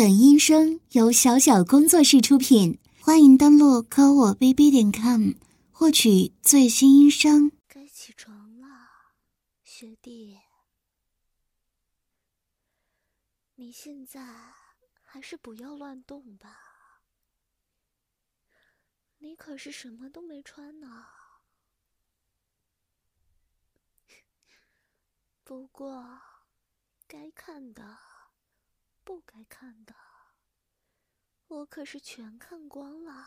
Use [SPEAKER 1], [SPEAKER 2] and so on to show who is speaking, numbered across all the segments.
[SPEAKER 1] 本音声由小小工作室出品，欢迎登录科我 bb 点 com 获取最新音声。
[SPEAKER 2] 该起床了，学弟，你现在还是不要乱动吧。你可是什么都没穿呢。不过，该看的。不该看的，我可是全看光了。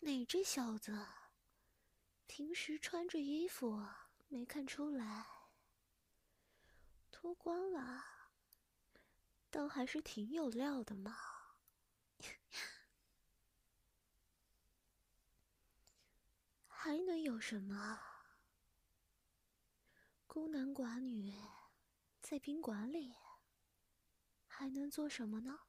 [SPEAKER 2] 你这小子，平时穿着衣服没看出来，脱光了，倒还是挺有料的嘛。还能有什么？孤男寡女。在宾馆里，还能做什么呢？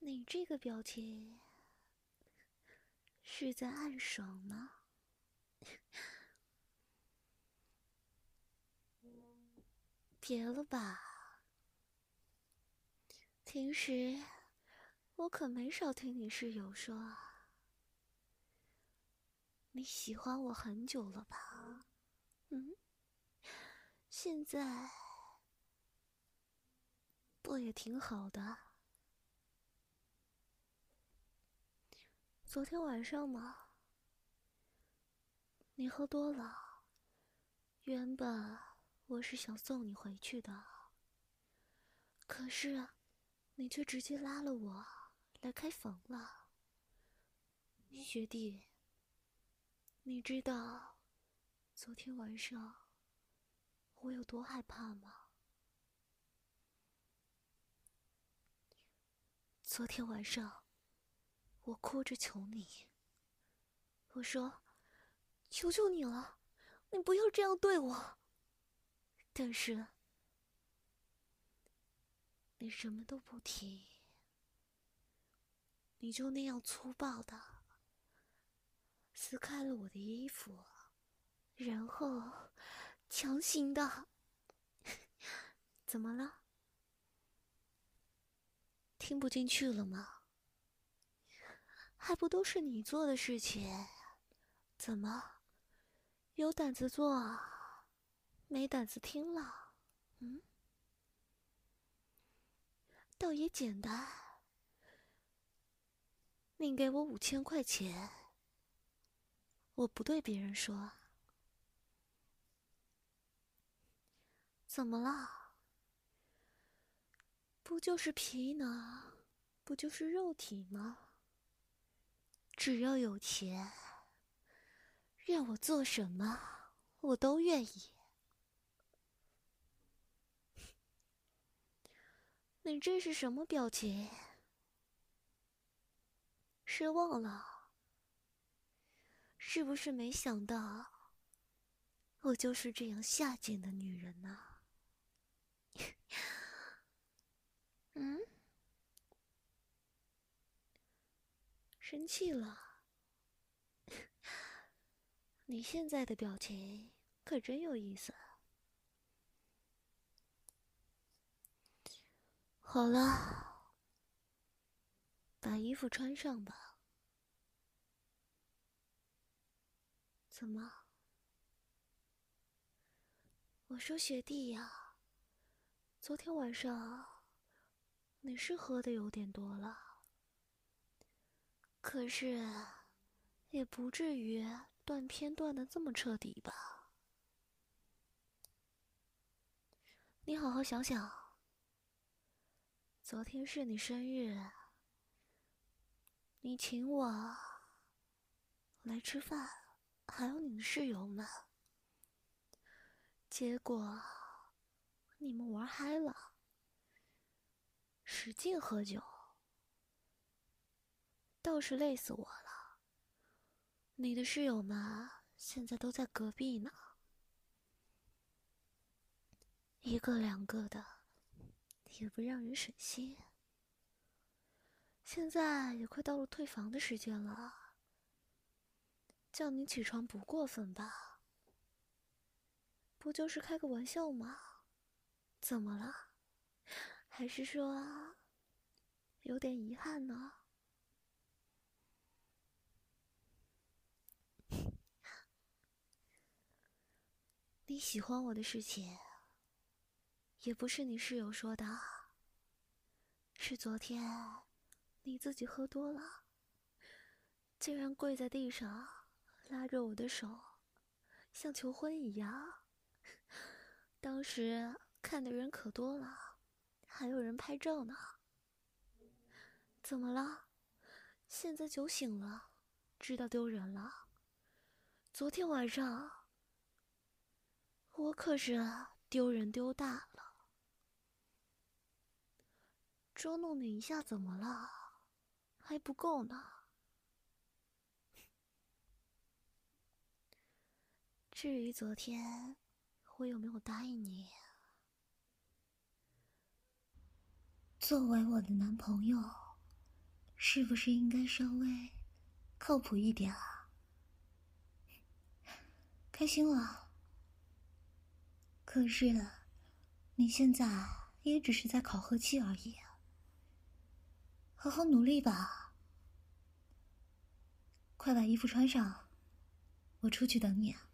[SPEAKER 2] 你这个表情是在暗爽吗？别了吧，平时我可没少听你室友说，你喜欢我很久了吧？现在不也挺好的？昨天晚上嘛，你喝多了，原本我是想送你回去的，可是你却直接拉了我来开房了。学弟，你知道昨天晚上？我有多害怕吗？昨天晚上，我哭着求你，我说：“求求你了，你不要这样对我。”但是，你什么都不提，你就那样粗暴的撕开了我的衣服，然后。强行的，怎么了？听不进去了吗？还不都是你做的事情，怎么有胆子做，没胆子听了？嗯，倒也简单，你给我五千块钱，我不对别人说。怎么了？不就是皮囊，不就是肉体吗？只要有钱，让我做什么，我都愿意。你这是什么表情？失望了？是不是没想到，我就是这样下贱的女人呢？嗯，生气了？你现在的表情可真有意思。好了，把衣服穿上吧。怎么？我说学弟呀。昨天晚上你是喝的有点多了，可是也不至于断片断的这么彻底吧？你好好想想，昨天是你生日，你请我来吃饭，还有你的室友们，结果……你们玩嗨了，使劲喝酒，倒是累死我了。你的室友们现在都在隔壁呢，一个两个的，也不让人省心。现在也快到了退房的时间了，叫你起床不过分吧？不就是开个玩笑吗？怎么了？还是说有点遗憾呢？你喜欢我的事情，也不是你室友说的，是昨天你自己喝多了，竟然跪在地上，拉着我的手，像求婚一样。当时看的人可多了，还有人拍照呢。怎么了？现在酒醒了，知道丢人了？昨天晚上我可是丢人丢大了。捉弄你一下怎么了？还不够呢。至于昨天。我有没有答应你？作为我的男朋友，是不是应该稍微靠谱一点啊？开心了。可是，你现在也只是在考核期而已，好好努力吧。快把衣服穿上，我出去等你啊。